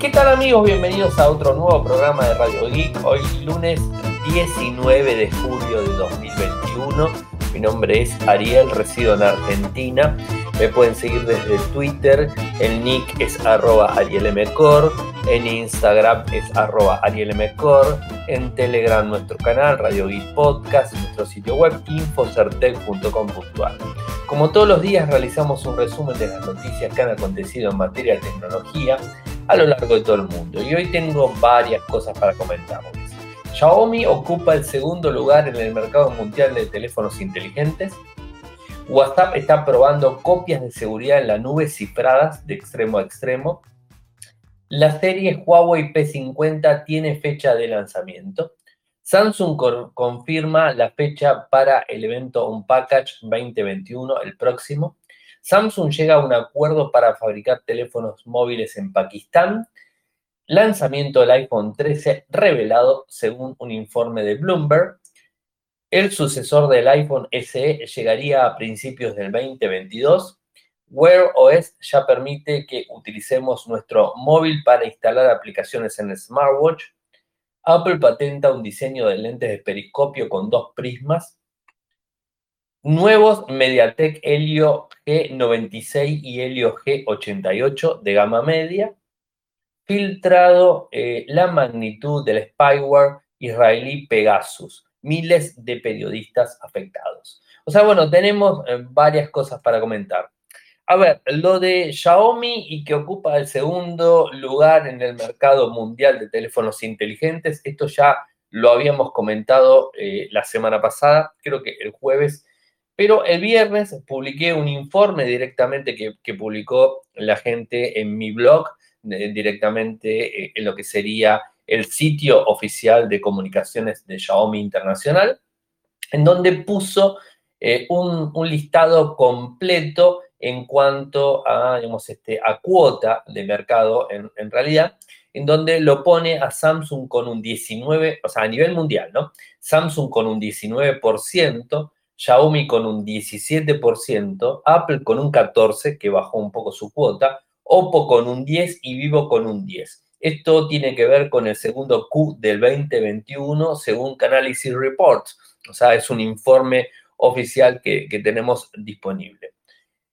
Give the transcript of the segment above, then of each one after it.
¿Qué tal amigos? Bienvenidos a otro nuevo programa de Radio Geek. Hoy lunes 19 de julio de 2021. Mi nombre es Ariel, resido en Argentina. Me pueden seguir desde Twitter, el nick es arroba arielmcor, en Instagram es arroba arielmcor, en Telegram nuestro canal Radio Geek Podcast, nuestro sitio web infocertec.com.ar. Como todos los días realizamos un resumen de las noticias que han acontecido en materia de tecnología a lo largo de todo el mundo y hoy tengo varias cosas para comentarles. Xiaomi ocupa el segundo lugar en el mercado mundial de teléfonos inteligentes. WhatsApp está probando copias de seguridad en la nube cifradas de extremo a extremo. La serie Huawei P50 tiene fecha de lanzamiento. Samsung confirma la fecha para el evento Unpackage 2021, el próximo. Samsung llega a un acuerdo para fabricar teléfonos móviles en Pakistán. Lanzamiento del iPhone 13 revelado según un informe de Bloomberg. El sucesor del iPhone SE llegaría a principios del 2022. Wear OS ya permite que utilicemos nuestro móvil para instalar aplicaciones en el smartwatch. Apple patenta un diseño de lentes de periscopio con dos prismas. Nuevos MediaTek Helio G96 y Helio G88 de gama media. Filtrado eh, la magnitud del spyware israelí Pegasus miles de periodistas afectados. O sea, bueno, tenemos eh, varias cosas para comentar. A ver, lo de Xiaomi y que ocupa el segundo lugar en el mercado mundial de teléfonos inteligentes, esto ya lo habíamos comentado eh, la semana pasada, creo que el jueves, pero el viernes publiqué un informe directamente que, publicó la gente en mi blog, eh, directamente en lo que sería el sitio oficial de comunicaciones de Xiaomi Internacional, en donde puso eh, un, listado completo en cuanto a, digamos, este, a cuota de mercado en, realidad, en donde lo pone a Samsung con un 19, o sea, a nivel mundial, ¿no? Samsung con un 19%, Xiaomi con un 17%, Apple con un 14%, que bajó un poco su cuota, Oppo con un 10% y Vivo con un 10%. Esto tiene que ver con el segundo Q del 2021 según Canalys Reports, o sea, es un informe oficial que, tenemos disponible.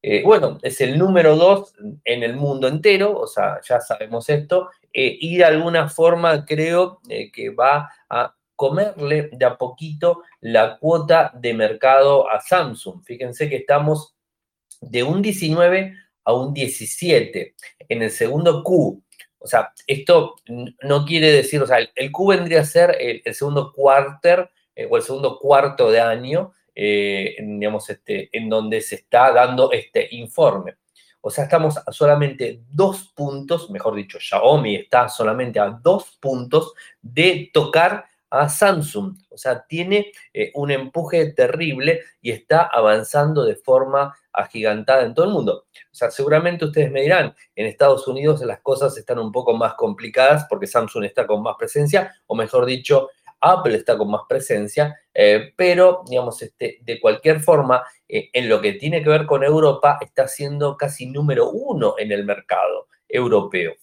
Eh, bueno, es el número dos en el mundo entero, o sea, ya sabemos esto, eh, y de alguna forma creo eh, que va a comerle de a poquito la cuota de mercado a Samsung. Fíjense que estamos de un 19 a un 17. En el segundo Q o sea, esto no quiere decir, o sea, el, Q vendría a ser el, segundo cuarter eh, o el segundo cuarto de año, eh, digamos, este, en donde se está dando este informe. O sea, estamos a solamente dos puntos, mejor dicho, Xiaomi está solamente a dos puntos de tocar a Samsung. O sea, tiene eh, un empuje terrible y está avanzando de forma agigantada en todo el mundo. O sea, seguramente ustedes me dirán, en Estados Unidos las cosas están un poco más complicadas porque Samsung está con más presencia, o mejor dicho, Apple está con más presencia, eh, pero, digamos, este, de cualquier forma, eh, en lo que tiene que ver con Europa, está siendo casi número uno en el mercado europeo.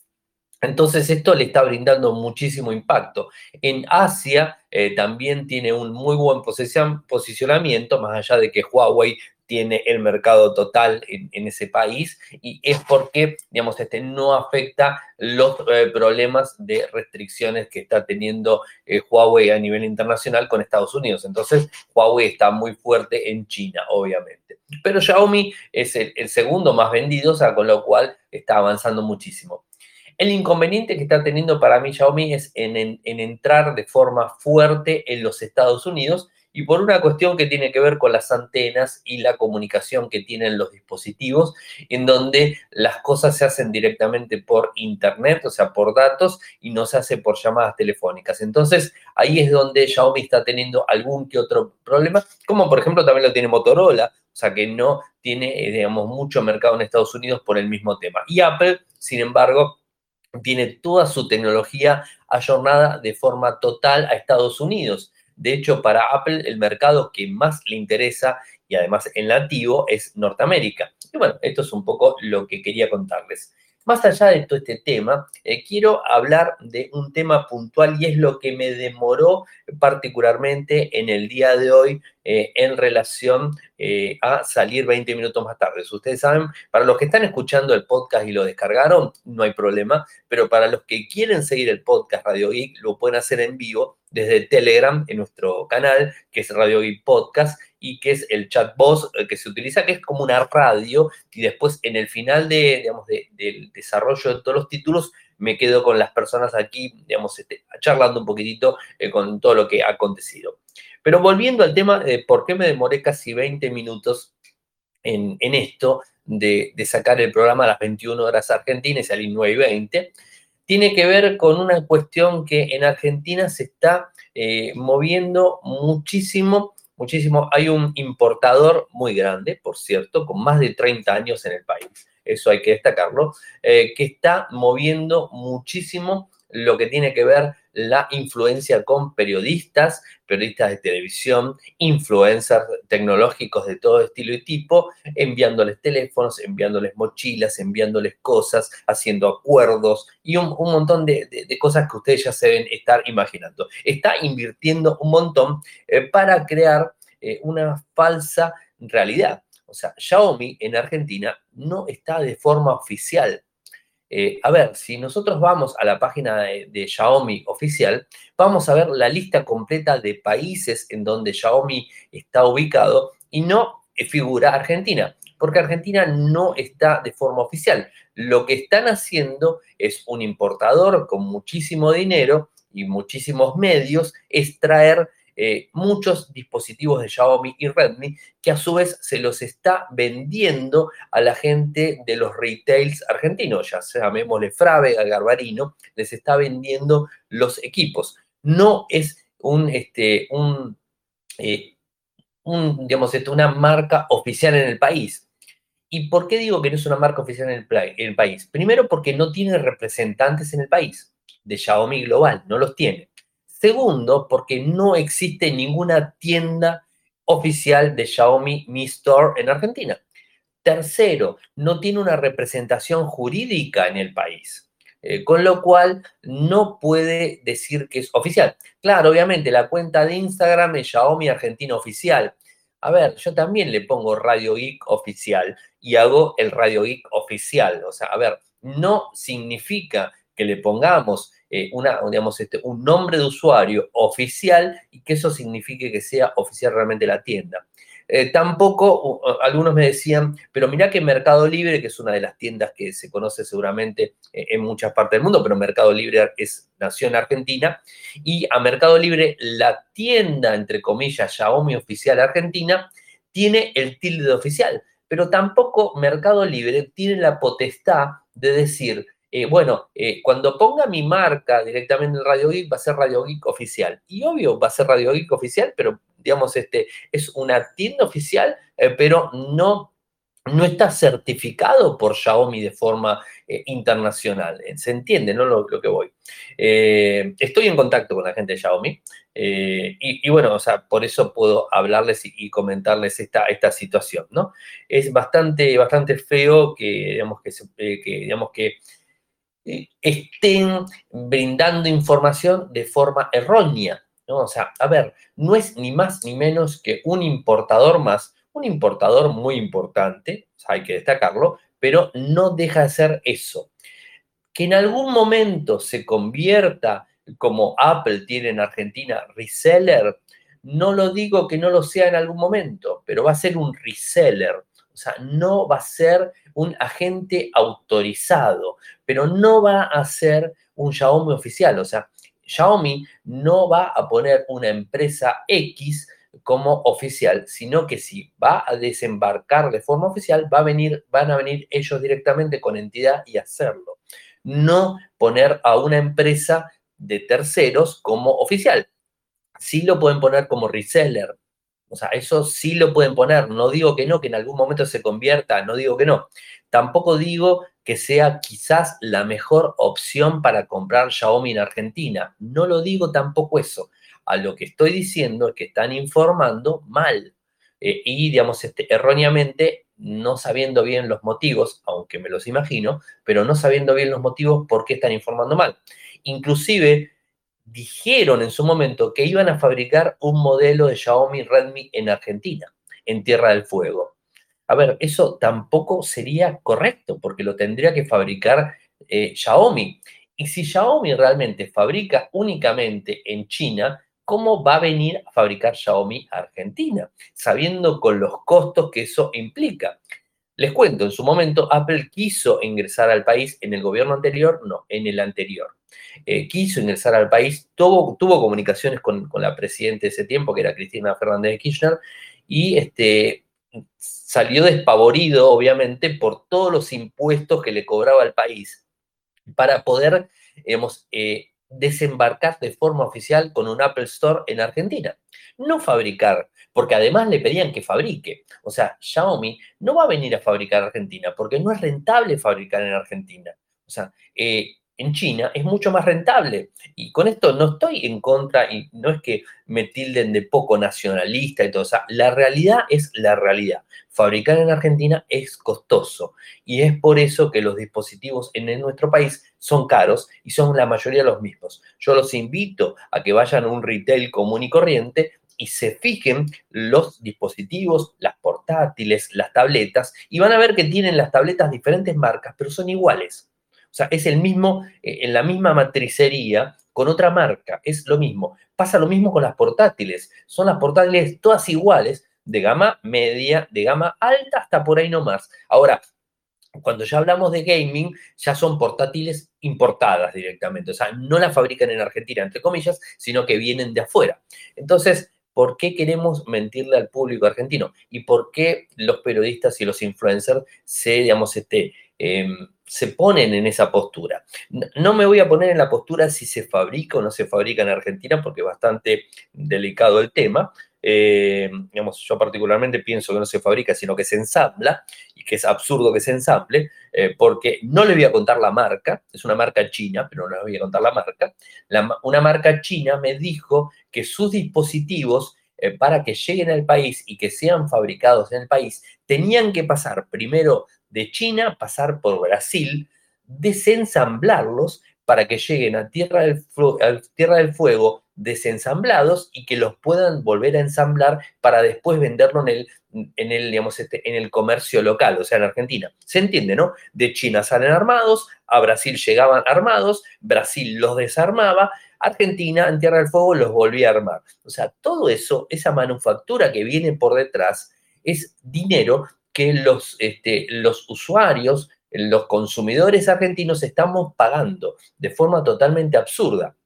Entonces esto le está brindando muchísimo impacto. En Asia eh, también tiene un muy buen posicionamiento, más allá de que Huawei tiene el mercado total en, ese país y es porque, digamos, este no afecta los eh, problemas de restricciones que está teniendo eh, Huawei a nivel internacional con Estados Unidos. Entonces, Huawei está muy fuerte en China, obviamente. Pero Xiaomi es el, segundo más vendido, o sea, con lo cual está avanzando muchísimo. El inconveniente que está teniendo para mí Xiaomi es en, en entrar de forma fuerte en los Estados Unidos y por una cuestión que tiene que ver con las antenas y la comunicación que tienen los dispositivos, en donde las cosas se hacen directamente por internet, o sea, por datos, y no se hace por llamadas telefónicas. Entonces, ahí es donde Xiaomi está teniendo algún que otro problema, como por ejemplo también lo tiene Motorola, o sea, que no tiene, eh, digamos, mucho mercado en Estados Unidos por el mismo tema. Y Apple, sin embargo, tiene toda su tecnología ayornada de forma total a Estados Unidos. De hecho, para Apple el mercado que más le interesa y además en nativo es Norteamérica. Y bueno, esto es un poco lo que quería contarles. Más allá de todo este tema, eh, quiero hablar de un tema puntual y es lo que me demoró particularmente en el día de hoy eh, en relación eh, a salir 20 minutos más tarde. Ustedes saben, para los que están escuchando el podcast y lo descargaron, no hay problema, pero para los que quieren seguir el podcast Radio Geek, lo pueden hacer en vivo desde Telegram en nuestro canal, que es Radio Geek Podcast, y que es el chat voz eh, que se utiliza, que es como una radio, y después en el final de, digamos, del desarrollo de todos los títulos, me quedo con las personas aquí, digamos, este, charlando un poquitito eh, con todo lo que ha acontecido. Pero volviendo al tema de por qué me demoré casi 20 minutos en, esto de, sacar el programa a las 21 horas argentinas y salir 9 y 20, tiene que ver con una cuestión que en Argentina se está eh, moviendo muchísimo muchísimo. Hay un importador muy grande, por cierto, con más de 30 años en el país, eso hay que destacarlo, eh, que está moviendo muchísimo lo que tiene que ver la influencia con periodistas, periodistas de televisión, influencers tecnológicos de todo estilo y tipo, enviándoles teléfonos, enviándoles mochilas, enviándoles cosas, haciendo acuerdos y un, montón de, cosas que ustedes ya se deben estar imaginando. Está invirtiendo un montón eh, para crear eh, una falsa realidad. O sea, Xiaomi en Argentina no está de forma oficial eh, a ver, si nosotros vamos a la página de, Xiaomi oficial, vamos a ver la lista completa de países en donde Xiaomi está ubicado y no figura Argentina, porque Argentina no está de forma oficial. Lo que están haciendo es un importador con muchísimo dinero y muchísimos medios extraer eh, muchos dispositivos de Xiaomi y Redmi que a su vez se los está vendiendo a la gente de los retails argentinos, ya sea llamémosle Frávega, Garbarino, les está vendiendo los equipos. No es un, este, eh, un digamos, esto, una marca oficial en el país. ¿Y por qué digo que no es una marca oficial en el, en el país? Primero porque no tiene representantes en el país de Xiaomi Global, no los tiene. Segundo, porque no existe ninguna tienda oficial de Xiaomi Mi Store en Argentina. Tercero, no tiene una representación jurídica en el país, eh, con lo cual no puede decir que es oficial. Claro, obviamente la cuenta de Instagram es Xiaomi Argentina Oficial. A ver, yo también le pongo Radio Geek Oficial y hago el Radio Geek Oficial. O sea, a ver, no significa que le pongamos eh, digamos, este, un nombre de usuario oficial y que eso signifique que sea oficial realmente la tienda. Eh, tampoco, algunos me decían, pero mirá que Mercado Libre, que es una de las tiendas que se conoce seguramente eh, en muchas partes del mundo, pero Mercado Libre es, nació en Argentina, y a Mercado Libre la tienda, entre comillas, Xiaomi oficial argentina, tiene el tilde oficial, pero tampoco Mercado Libre tiene la potestad de decir, eh, bueno, eh, cuando ponga mi marca directamente en Radio Geek, va a ser Radio Geek oficial. Y obvio, va a ser Radio Geek oficial, pero digamos, este, es una tienda oficial, eh, pero no, no está certificado por Xiaomi de forma internacional. ¿Se entiende, no? Lo, que voy. estoy en contacto con la gente de Xiaomi y, bueno, o sea, por eso puedo hablarles y, comentarles esta, esta situación, ¿no? Es bastante, bastante feo que, digamos, que, digamos, que estén brindando información de forma errónea. ¿no? O sea, a ver, no es ni más ni menos que un importador más, un importador muy importante, hay que destacarlo, pero no deja de ser eso. Que en algún momento se convierta, como Apple tiene en Argentina, reseller, no lo digo que no lo sea en algún momento, pero va a ser un reseller. O sea, no va a ser un agente autorizado, pero no va a ser un Xiaomi oficial. O sea, Xiaomi no va a poner una empresa X como oficial, sino que si va a desembarcar de forma oficial, va a venir, van a venir ellos directamente con entidad y hacerlo. No poner a una empresa de terceros como oficial. Sí lo pueden poner como reseller, o sea, eso sí lo pueden poner. No digo que no, que en algún momento se convierta, no digo que no. Tampoco digo que sea quizás la mejor opción para comprar Xiaomi en Argentina. No lo digo tampoco eso. A lo que estoy diciendo es que están informando mal eh, y, digamos, este, erróneamente no sabiendo bien los motivos, aunque me los imagino, pero no sabiendo bien los motivos por qué están informando mal. Inclusive dijeron en su momento que iban a fabricar un modelo de Xiaomi Redmi en Argentina, en Tierra del Fuego. A ver, eso tampoco sería correcto porque lo tendría que fabricar eh, Xiaomi. Y si Xiaomi realmente fabrica únicamente en China, ¿cómo va a venir a fabricar Xiaomi a Argentina? Sabiendo con los costos que eso implica. Les cuento, en su momento Apple quiso ingresar al país en el gobierno anterior, no, en el anterior. Eh, quiso ingresar al país, tuvo, comunicaciones con, la presidenta de ese tiempo, que era Cristina Fernández de Kirchner, y este, salió despavorido, obviamente, por todos los impuestos que le cobraba al país para poder, digamos, eh, desembarcar de forma oficial con un Apple Store en Argentina. No fabricar, porque además le pedían que fabrique. O sea, Xiaomi no va a venir a fabricar Argentina porque no es rentable fabricar en Argentina. O sea, eh, en China es mucho más rentable. Y con esto no estoy en contra y no es que me tilden de poco nacionalista y todo. O la realidad es la realidad. Fabricar en Argentina es costoso y es por eso que los dispositivos en nuestro país son caros y son la mayoría los mismos. Yo los invito a que vayan a un retail común y corriente y se fijen los dispositivos, las portátiles, las tabletas, y van a ver que tienen las tabletas diferentes marcas, pero son iguales. O sea, es el mismo, eh, en la misma matricería, con otra marca, es lo mismo. Pasa lo mismo con las portátiles. Son las portátiles todas iguales, de gama media, de gama alta, hasta por ahí nomás. Ahora, cuando ya hablamos de gaming, ya son portátiles importadas directamente. O sea, no las fabrican en Argentina, entre comillas, sino que vienen de afuera. Entonces, ¿por qué queremos mentirle al público argentino? ¿Y por qué los periodistas y los influencers se, digamos, este, em, se ponen en esa postura. No me voy a poner en la postura si se fabrica o no se fabrica en Argentina, porque es bastante delicado el tema. Eh, digamos, yo particularmente pienso que no se fabrica, sino que se ensambla, y que es absurdo que se ensamble, eh, porque no le voy a contar la marca, es una marca china, pero no le voy a contar la marca. una marca china me dijo que sus dispositivos eh, para que lleguen al país y que sean fabricados en el país, tenían que pasar primero de China, pasar por Brasil, desensamblarlos para que lleguen a Tierra del, Tierra del Fuego desensamblados y que los puedan volver a ensamblar para después venderlo en el, en el, digamos, este, en el comercio local, o sea, en Argentina. ¿Se entiende, no? De China salen armados, a Brasil llegaban armados, Brasil los desarmaba, Argentina en Tierra del Fuego los volvía a armar. O sea, todo eso, esa manufactura que viene por detrás, es dinero que los, este, los usuarios, los consumidores argentinos estamos pagando de forma totalmente absurda.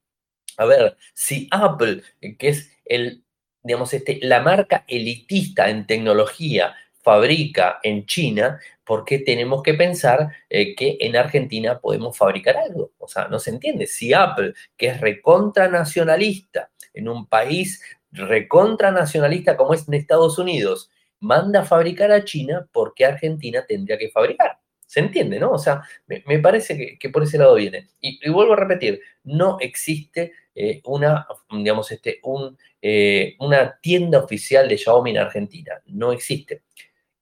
A ver, si Apple, que es el, digamos, este, la marca elitista en tecnología, fabrica en China, ¿por qué tenemos que pensar eh, que en Argentina podemos fabricar algo? O sea, no se entiende. Si Apple, que es recontranacionalista en un país recontranacionalista como es en Estados Unidos, manda a fabricar a China, ¿por qué Argentina tendría que fabricar? ¿Se entiende, no? O sea, me, parece que, por ese lado viene. Y, vuelvo a repetir, no existe eh, una, digamos, este, eh, una tienda oficial de Xiaomi en Argentina. No existe.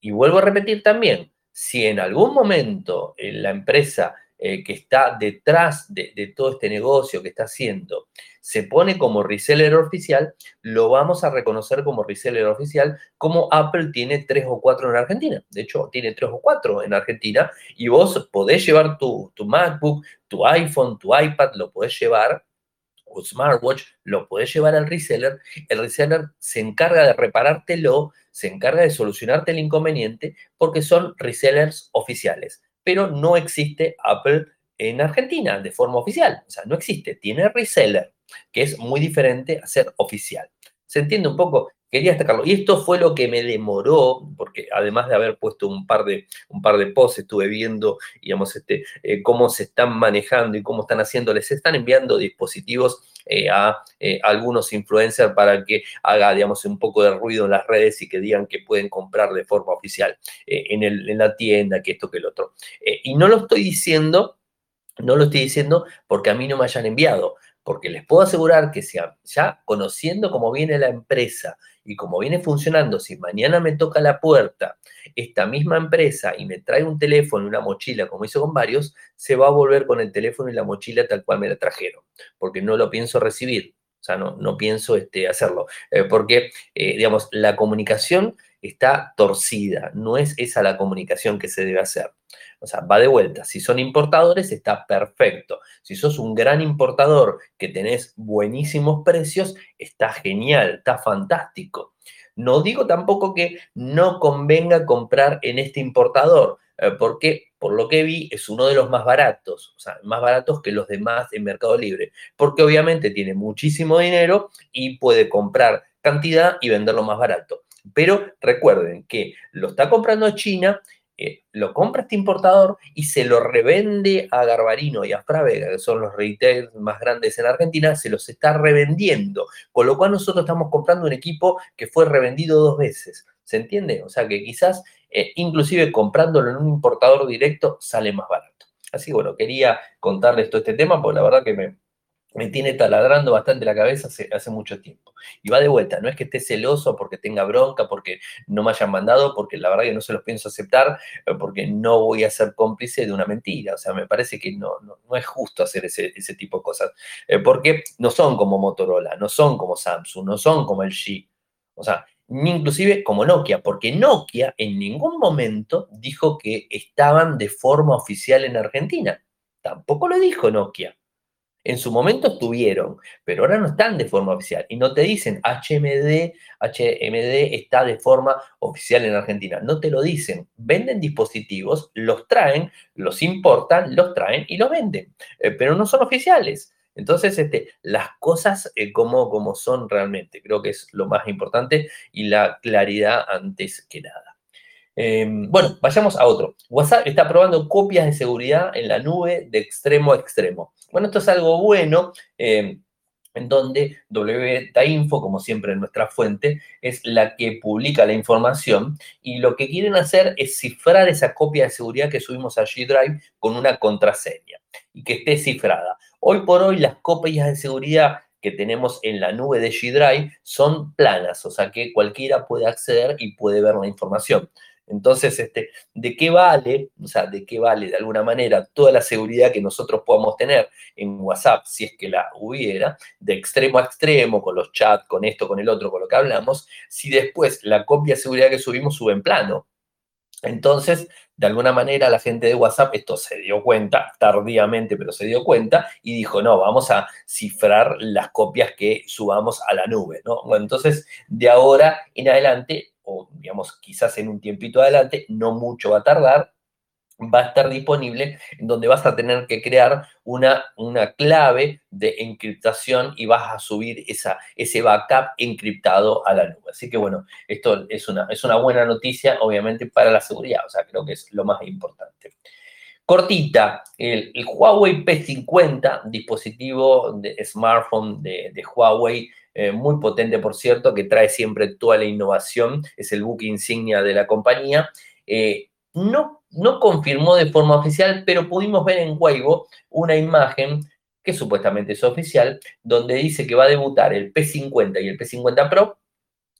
Y vuelvo a repetir también, si en algún momento eh, la empresa que está detrás de, de, todo este negocio que está haciendo se pone como reseller oficial, lo vamos a reconocer como reseller oficial, como Apple tiene tres o cuatro en Argentina. De hecho, tiene tres o cuatro en Argentina y vos podés llevar tu, tu MacBook, tu iPhone, tu iPad, lo podés llevar o smartwatch, lo podés llevar al reseller, el reseller se encarga de reparártelo, se encarga de solucionarte el inconveniente, porque son resellers oficiales. Pero no existe Apple en Argentina de forma oficial, o sea, no existe, tiene reseller que es muy diferente a ser oficial. ¿Se entiende un poco? Quería destacarlo. Y esto fue lo que me demoró, porque además de haber puesto un par de, un par de posts, estuve viendo, digamos, este, eh, cómo se están manejando y cómo están haciendo. Les están enviando dispositivos eh, a eh, algunos influencers para que haga, digamos, un poco de ruido en las redes y que digan que pueden comprar de forma oficial en, en, la tienda, que esto, que el otro. y no lo estoy diciendo, no lo estoy diciendo porque a mí no me hayan enviado porque les puedo asegurar que ya conociendo cómo viene la empresa Y como viene funcionando, si mañana me toca la puerta esta misma empresa y me trae un teléfono y una mochila, como hizo con varios, se va a volver con el teléfono y la mochila tal cual me la trajeron, porque no lo pienso recibir. O sea, no, no pienso este, hacerlo. Eh, porque, eh, digamos, la comunicación está torcida. No es esa la comunicación que se debe hacer. O sea, va de vuelta. Si son importadores, está perfecto. Si sos un gran importador que tenés buenísimos precios, está genial, está fantástico. No digo tampoco que no convenga comprar en este importador, eh, porque por lo que vi es uno de los más baratos, o sea, más baratos que los demás en Mercado Libre, porque obviamente tiene muchísimo dinero y puede comprar cantidad y venderlo más barato. Pero recuerden que lo está comprando China, eh, lo compra este importador y se lo revende a Garbarino y a Fravega, que son los retailers más grandes en Argentina, se los está revendiendo. Con lo cual nosotros estamos comprando un equipo que fue revendido dos veces. ¿Se entiende? O sea que quizás eh, inclusive comprándolo en un importador directo sale más barato. Así que bueno, quería contarles todo este tema porque la verdad que me, me tiene taladrando bastante la cabeza hace, hace, mucho tiempo. Y va de vuelta, no es que esté celoso porque tenga bronca, porque no me hayan mandado, porque la verdad que no se los pienso aceptar, eh, porque no voy a ser cómplice de una mentira. O sea, me parece que no, no, es justo hacer ese, ese, tipo de cosas, eh, porque no son como Motorola, no son como Samsung, no son como el G. O sea, ni inclusive como Nokia, porque Nokia en ningún momento dijo que estaban de forma oficial en Argentina. Tampoco lo dijo Nokia. En su momento estuvieron, pero ahora no están de forma oficial y no te dicen HMD, HMD está de forma oficial en Argentina. No te lo dicen. Venden dispositivos, los traen, los importan, los traen y los venden, eh, pero no son oficiales. Entonces, este, las cosas eh, como, como son realmente, creo que es lo más importante y la claridad antes que nada. Eh, bueno, vayamos a otro. WhatsApp está probando copias de seguridad en la nube de extremo a extremo. Bueno, esto es algo bueno. Eh, en donde WTAinfo, como siempre nuestra fuente, es la que publica la información y lo que quieren hacer es cifrar esa copia de seguridad que subimos a G-Drive con una contraseña y que esté cifrada. Hoy por hoy las copias de seguridad que tenemos en la nube de G-Drive son planas, o sea que cualquiera puede acceder y puede ver la información. Entonces, este, ¿de qué vale, o sea, de qué vale de alguna manera toda la seguridad que nosotros podamos tener en WhatsApp, si es que la hubiera, de extremo a extremo, con los chats, con esto, con el otro, con lo que hablamos, si después la copia de seguridad que subimos sube en plano? Entonces, de alguna manera la gente de WhatsApp esto se dio cuenta, tardíamente, pero se dio cuenta y dijo, no, vamos a cifrar las copias que subamos a la nube, ¿no? Entonces, de ahora en adelante, o digamos, quizás en un tiempito adelante, no mucho va a tardar, va a estar disponible en donde vas a tener que crear una, una clave de encriptación y vas a subir esa, ese backup encriptado a la nube. Así que bueno, esto es una, es una buena noticia, obviamente, para la seguridad, o sea, creo que es lo más importante. Cortita, el, Huawei P50, dispositivo de smartphone de Huawei, eh, muy potente, por cierto, que trae siempre toda la innovación, es el book insignia de la compañía. Eh, no, no confirmó de forma oficial, pero pudimos ver en Weibo una imagen que supuestamente es oficial, donde dice que va a debutar el P50 y el P50 Pro,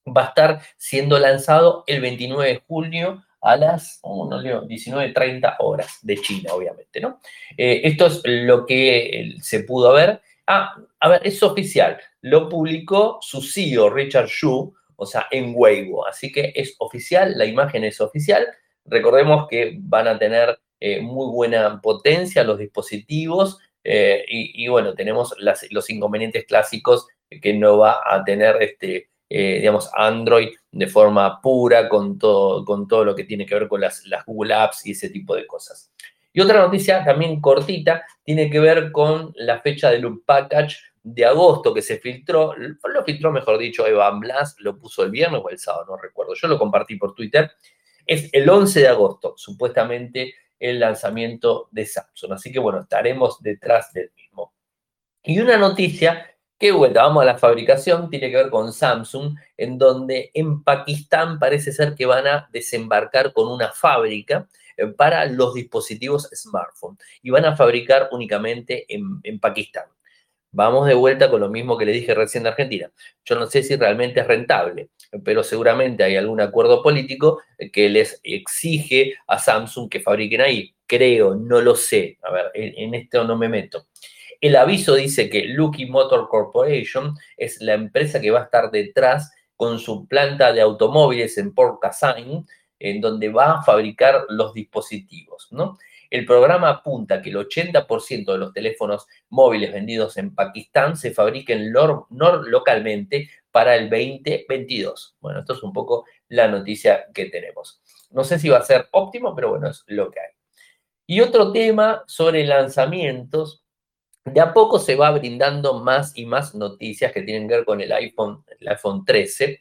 va a estar siendo lanzado el 29 de junio a las oh, no 19.30 horas de China, obviamente, ¿no? Eh, esto es lo que se pudo ver. Ah, a ver, es oficial. Lo publicó su CEO, Richard Xu, o sea, en Weibo. Así que es oficial, la imagen es oficial. Recordemos que van a tener eh, muy buena potencia los dispositivos eh, y, bueno, tenemos los inconvenientes clásicos que no va a tener este, eh, digamos, Android de forma pura con todo, con todo lo que tiene que ver con las Google Apps y ese tipo de cosas. Y otra noticia también cortita tiene que ver con la fecha del Unpackage de agosto que se filtró, lo filtró mejor dicho Evan Blas, lo puso el viernes o el sábado, no recuerdo, yo lo compartí por Twitter es el 11 de agosto, supuestamente el lanzamiento de Samsung. Así que bueno, estaremos detrás del mismo. Y una noticia que, bueno, vamos a la fabricación, tiene que ver con Samsung, en donde en Pakistán parece ser que van a desembarcar con una fábrica para los dispositivos smartphone y van a fabricar únicamente en, en Pakistán. Vamos de vuelta con lo mismo que le dije recién de Argentina. Yo no sé si realmente es rentable, pero seguramente hay algún acuerdo político que les exige a Samsung que fabriquen ahí. Creo, no lo sé. A ver, en, esto no me meto. El aviso dice que Lucky Motor Corporation es la empresa que va a estar detrás con su planta de automóviles en Port Kazan, en donde va a fabricar los dispositivos, ¿no? El programa apunta que el 80% de los teléfonos móviles vendidos en Pakistán se fabriquen localmente para el 2022. Bueno, esto es un poco la noticia que tenemos. No sé si va a ser óptimo, pero bueno, es lo que hay. Y otro tema sobre lanzamientos. De a poco se va brindando más y más noticias que tienen que ver con el iPhone, el iPhone 13.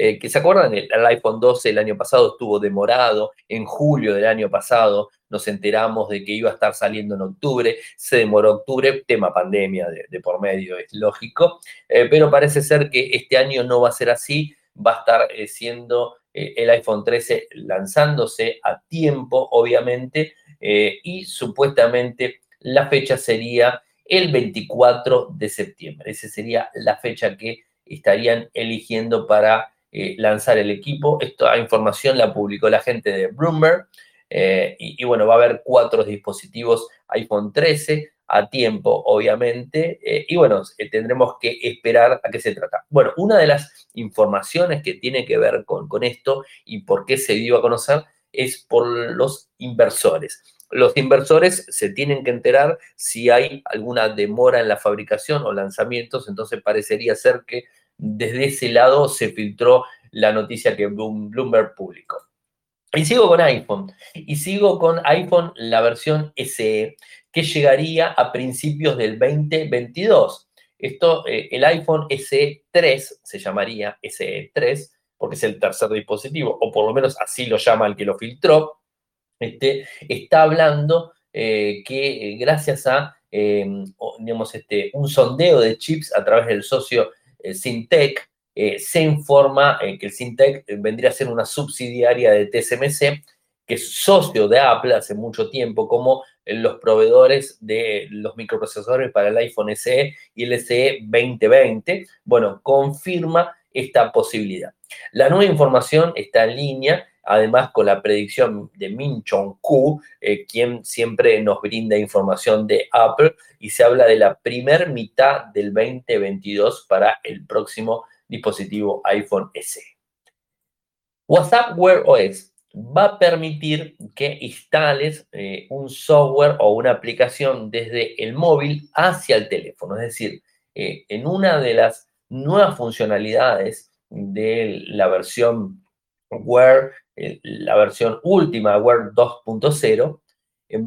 Eh, que se acuerdan, el, iPhone 12 el año pasado estuvo demorado, en julio del año pasado nos enteramos de que iba a estar saliendo en octubre, se demoró octubre, tema pandemia de, por medio, es lógico, eh, pero parece ser que este año no va a ser así, va a estar eh, siendo el iPhone 13 lanzándose a tiempo, obviamente, y supuestamente la fecha sería el 24 de septiembre. Esa sería la fecha que estarían eligiendo para lanzar el equipo. Esta información la publicó la gente de Bloomberg. Eh, y, bueno, va a haber cuatro dispositivos iPhone 13 a tiempo, obviamente. Eh, y bueno, eh, tendremos que esperar a qué se trata. Bueno, una de las informaciones que tiene que ver con, con esto y por qué se dio a conocer es por los inversores. Los inversores se tienen que enterar si hay alguna demora en la fabricación o lanzamientos, entonces parecería ser que desde ese lado se filtró la noticia que Bloomberg publicó. Y sigo con iPhone. Y sigo con iPhone la versión SE, que llegaría a principios del 2022. Esto, eh, el iPhone SE 3, se llamaría SE 3, porque es el tercer dispositivo, o por lo menos así lo llama el que lo filtró, este, está hablando eh, que eh, gracias a digamos, este, un sondeo de chips a través del socio Syntec, eh, se informa eh, que el Syntec eh, vendría a ser una subsidiaria de TSMC, que es socio de Apple hace mucho tiempo, como los proveedores de los microprocesadores para el iPhone SE y el SE 2020. Bueno, confirma esta posibilidad. La nueva información está en línea, además con la predicción de Min Chong-ku, quien siempre nos brinda información de Apple, y se habla de la primer mitad del 2022 para el próximo dispositivo iPhone SE. WhatsApp Wear OS va a permitir que instales eh, un software o una aplicación desde el móvil hacia el teléfono. Es decir, eh, en una de las nuevas funcionalidades de la versión Wear, eh, la versión última Wear 2.0,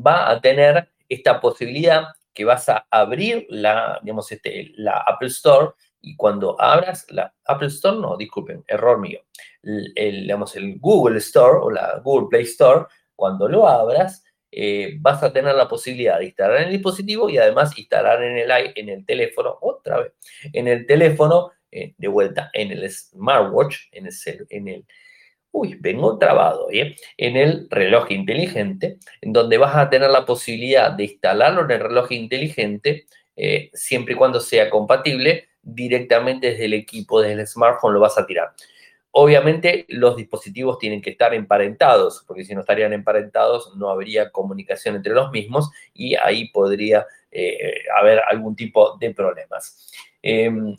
va a tener esta posibilidad que vas a abrir la, digamos, este, la Apple Store y cuando abras la Apple Store, no, disculpen, error mío, el, digamos, el Google Store o la Google Play Store, cuando lo abras, eh, vas a tener la posibilidad de instalar en el dispositivo y además instalar en el, en el teléfono, otra vez, en el teléfono, eh, de vuelta, en el smartwatch, en el uy, vengo trabado, ¿eh? en el reloj inteligente, en donde vas a tener la posibilidad de instalarlo en el reloj inteligente, eh, siempre y cuando sea compatible directamente desde el equipo, desde el smartphone, lo vas a tirar. Obviamente los dispositivos tienen que estar emparentados, porque si no estarían emparentados no habría comunicación entre los mismos y ahí podría eh, haber algún tipo de problemas. Em,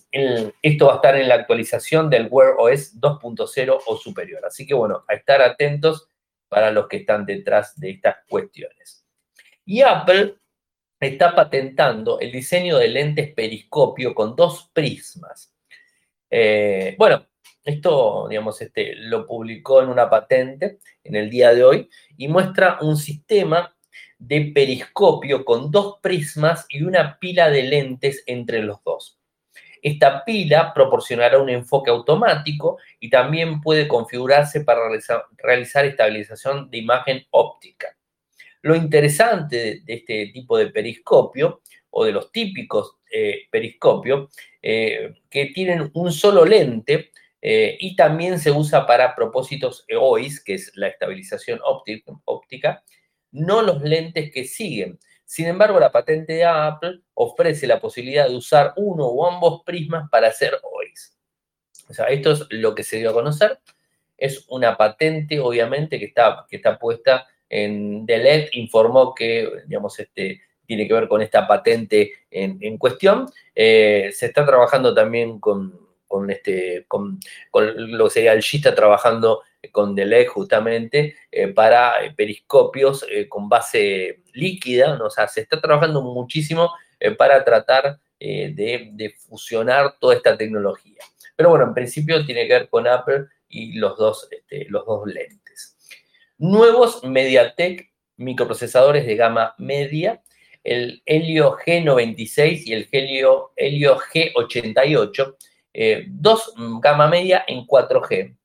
esto va a estar en la actualización del Wear OS 2.0 o superior. Así que bueno, a estar atentos para los que están detrás de estas cuestiones. Y Apple está patentando el diseño de lentes periscopio con dos prismas. Eh, bueno, esto, digamos, este, lo publicó en una patente en el día de hoy y muestra un sistema de periscopio con dos prismas y una pila de lentes entre los dos. Esta pila proporcionará un enfoque automático y también puede configurarse para realizar estabilización de imagen óptica. Lo interesante de, este tipo de periscopio o de los típicos eh, periscopios eh, que tienen un solo lente eh, y también se usa para propósitos EOIS, que es la estabilización óptica, no los lentes que siguen. Sin embargo, la patente de Apple ofrece la posibilidad de usar uno o ambos prismas para hacer OIS. O sea, esto es lo que se dio a conocer. Es una patente, obviamente, que está, que está puesta en Delet, informó que, digamos, este, tiene que ver con esta patente en, cuestión. Eh, se está trabajando también con, este, con, lo que sería el G, trabajando con Delec justamente eh, para periscopios eh, con base líquida, o sea, se está trabajando muchísimo para tratar de, fusionar toda esta tecnología. Pero bueno, en principio tiene que ver con Apple y los dos, este, los dos lentes. Nuevos MediaTek microprocesadores de gama media el Helio G96 y el Helio, Helio G88, eh, dos gama media en 4G.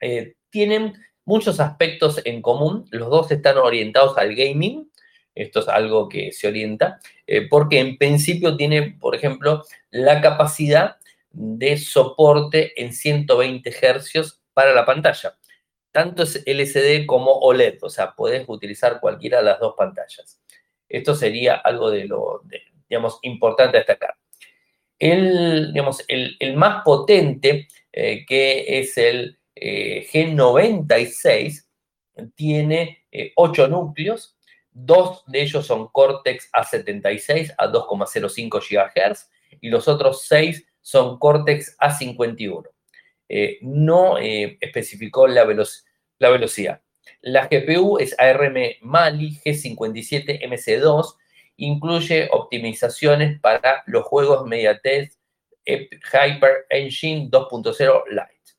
Eh, tienen muchos aspectos en común, los dos están orientados al gaming, esto es algo que se orienta, eh, porque en principio tiene, por ejemplo, la capacidad de soporte en 120 Hz para la pantalla. Tanto es LCD como OLED, o sea, puedes utilizar cualquiera de las dos pantallas. Esto sería algo de lo, digamos, importante destacar. El, digamos, el, más potente, eh, que es el eh, G96, tiene 8 eh, núcleos, dos de ellos son Cortex A76 a 2,05 GHz y los otros 6 son Cortex A51. no especificó la, la velocidad. La GPU es ARM Mali G57 MC2, incluye optimizaciones para los juegos MediaTek Hyper Engine 2.0 Lite.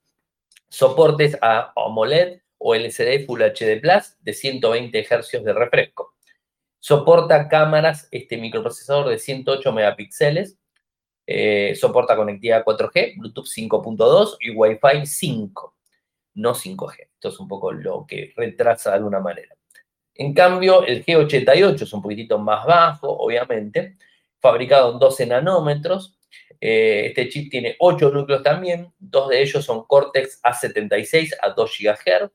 Soportes a AMOLED o LCD Full HD Plus de 120 Hz de refresco. Soporta cámaras, este microprocesador de 108 megapíxeles. Eh, soporta conectividad 4G, Bluetooth 5.2 y Wi-Fi 5 no 5G. Esto es un poco lo que retrasa de alguna manera. En cambio, el G88 es un poquitito más bajo, obviamente, fabricado en 12 nanómetros. Eh, este chip tiene 8 núcleos también, dos de ellos son Cortex A76 a 2 GHz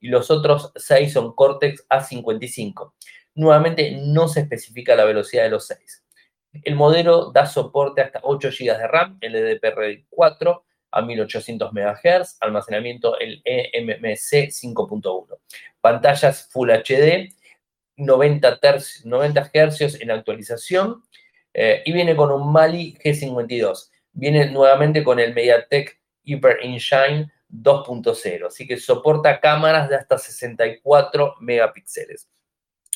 y los otros 6 son Cortex A55. Nuevamente, no se especifica la velocidad de los 6. El modelo da soporte hasta 8 GB de RAM, LDPR4, a 1800 MHz, almacenamiento el eMMC 5.1, pantallas Full HD, 90, 90 Hz en actualización eh, y viene con un Mali G52. Viene nuevamente con el MediaTek Hyper Engine 2.0, así que soporta cámaras de hasta 64 megapíxeles.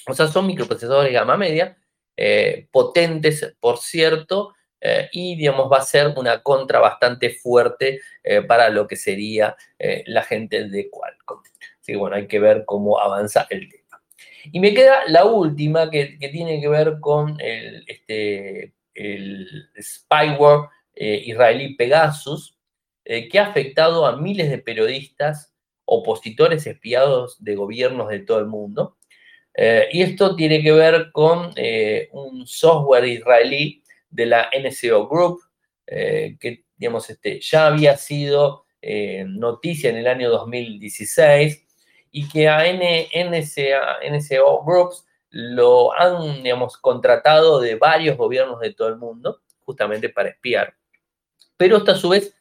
O sea, son microprocesadores de gama media, eh, potentes, por cierto, eh, y digamos va a ser una contra bastante fuerte para lo que sería la gente de Qualcomm. Así que bueno, hay que ver cómo avanza el tema. Y me queda la última que, tiene que ver con el, este, spyware israelí Pegasus, que ha afectado a miles de periodistas, opositores espiados de gobiernos de todo el mundo. y esto tiene que ver con un software israelí de la NCO Group, eh, que este, ya había sido eh, noticia en el año 2016 y que a NCO Groups lo han digamos, contratado de varios gobiernos de todo el mundo, justamente para espiar. Pero esto a su vez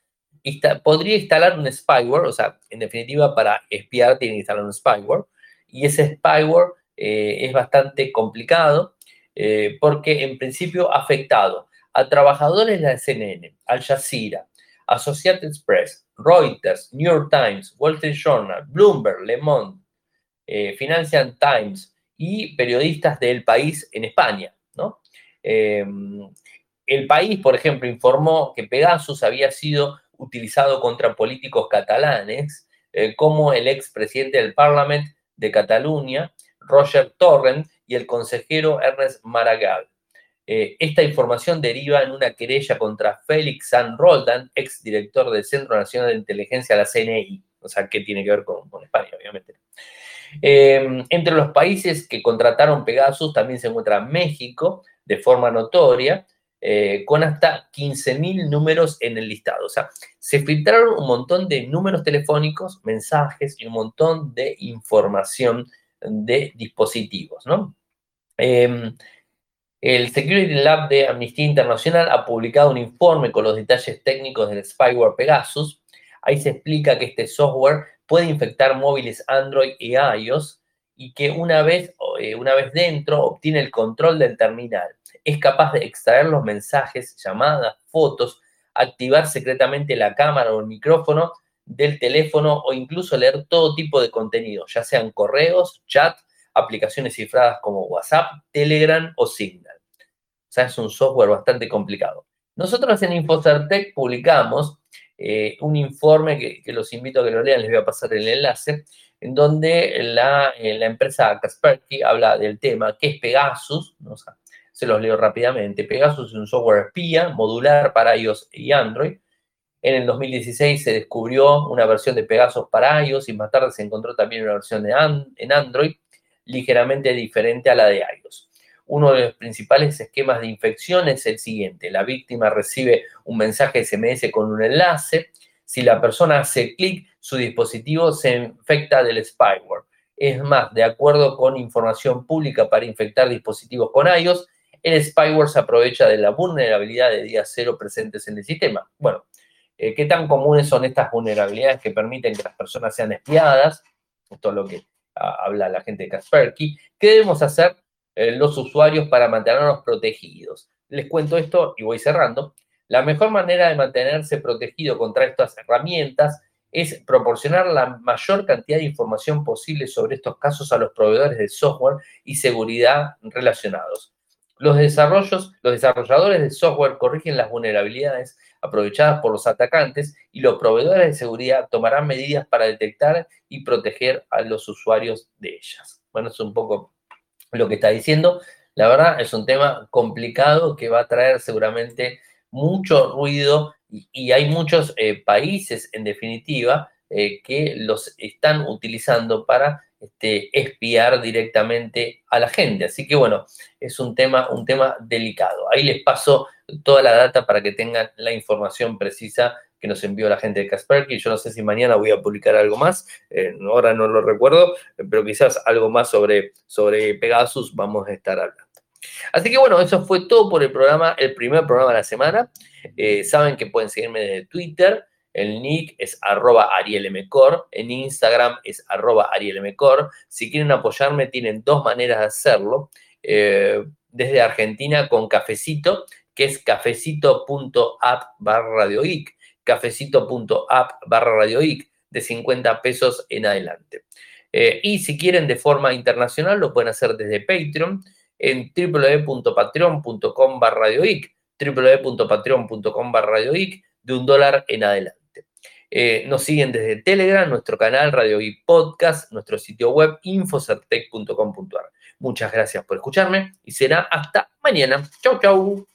podría instalar un spyware, o sea, en definitiva para espiar tiene que instalar un spyware, y ese spyware eh, es bastante complicado eh, porque en principio ha afectado a trabajadores de la CNN, Al Jazeera, Associated Press, Reuters, New York Times, Wall Street Journal, Bloomberg, Le Monde, eh, Financial Times y periodistas del país en España. Em, el país, por ejemplo, informó que Pegasus había sido utilizado contra políticos catalanes, eh, como el expresidente del Parlamento de Cataluña, Roger Torrent, y el consejero Ernest Maragall. Eh, esta información deriva en una querella contra Félix San Roldan, exdirector del Centro Nacional de Inteligencia, la CNI. O sea, ¿qué tiene que ver con, España, obviamente? Eh, entre los países que contrataron Pegasus también se encuentra México, de forma notoria, eh, con hasta 15.000 números en el listado. O sea, se filtraron un montón de números telefónicos, mensajes y un montón de información de dispositivos, ¿no? El Security Lab de Amnistía Internacional ha publicado un informe con los detalles técnicos del spyware Pegasus. Ahí se explica que este software puede infectar móviles Android y iOS y que una vez, eh, una vez dentro obtiene el control del terminal. Es capaz de extraer los mensajes, llamadas, fotos, activar secretamente la cámara o el micrófono del teléfono o incluso leer todo tipo de contenido, ya sean correos, chat, aplicaciones cifradas como WhatsApp, Telegram o Signal. Sea, es un software bastante complicado. Nosotros en Infocertec publicamos eh, un informe que, los invito a que lo lean, les voy a pasar el enlace, en donde la, eh, empresa Kaspersky habla del tema, que es Pegasus, se los leo rápidamente. Pegasus es un software espía modular para iOS y Android. En el 2016 se descubrió una versión de Pegasus para iOS y más tarde se encontró también una versión en Android ligeramente diferente a la de iOS. Uno de los principales esquemas de infección es el siguiente. La víctima recibe un mensaje SMS con un enlace. Si la persona hace clic, su dispositivo se infecta del spyware. Es más, de acuerdo con información pública para infectar dispositivos con iOS, el spyware se aprovecha de la vulnerabilidad de día cero presentes en el sistema. Bueno, eh, ¿qué tan comunes son estas vulnerabilidades que permiten que las personas sean espiadas? Esto es lo que ah, habla la gente de Kaspersky. ¿Qué debemos hacer los usuarios para mantenernos protegidos. Les cuento esto y voy cerrando. La mejor manera de mantenerse protegido contra estas herramientas es proporcionar la mayor cantidad de información posible sobre estos casos a los proveedores de software y seguridad relacionados. Los, desarrollos, los desarrolladores de software corrigen las vulnerabilidades aprovechadas por los atacantes y los proveedores de seguridad tomarán medidas para detectar y proteger a los usuarios de ellas. Bueno, es un poco lo que está diciendo. La verdad es un tema complicado que va a traer seguramente mucho ruido y, hay muchos eh, países, en definitiva, eh, que los están utilizando para este, espiar directamente a la gente. Así que bueno, es un tema, un tema delicado. Ahí les paso toda la data para que tengan la información precisa que nos envió la gente de Kaspersky. Yo no sé si mañana voy a publicar algo más, eh, ahora no lo recuerdo, pero quizás algo más sobre, sobre Pegasus vamos a estar hablando. Así que bueno, eso fue todo por el programa, el primer programa de la semana. Eh, saben que pueden seguirme desde Twitter. El nick es arroba arielmcor. En Instagram es arroba arielmcor. Si quieren apoyarme, tienen dos maneras de hacerlo. Eh, desde Argentina con Cafecito, que es cafecito.app barra cafecito.app barra radioic de 50 pesos en adelante. Eh, y si quieren de forma internacional, lo pueden hacer desde Patreon en www.patreon.com barra radioic, www.patreon.com barra radioic, de un dólar en adelante. Eh, nos siguen desde Telegram, nuestro canal Radio Geek Podcast, nuestro sitio web infocertec.com.ar. Muchas gracias por escucharme y será hasta mañana. Chau, chau.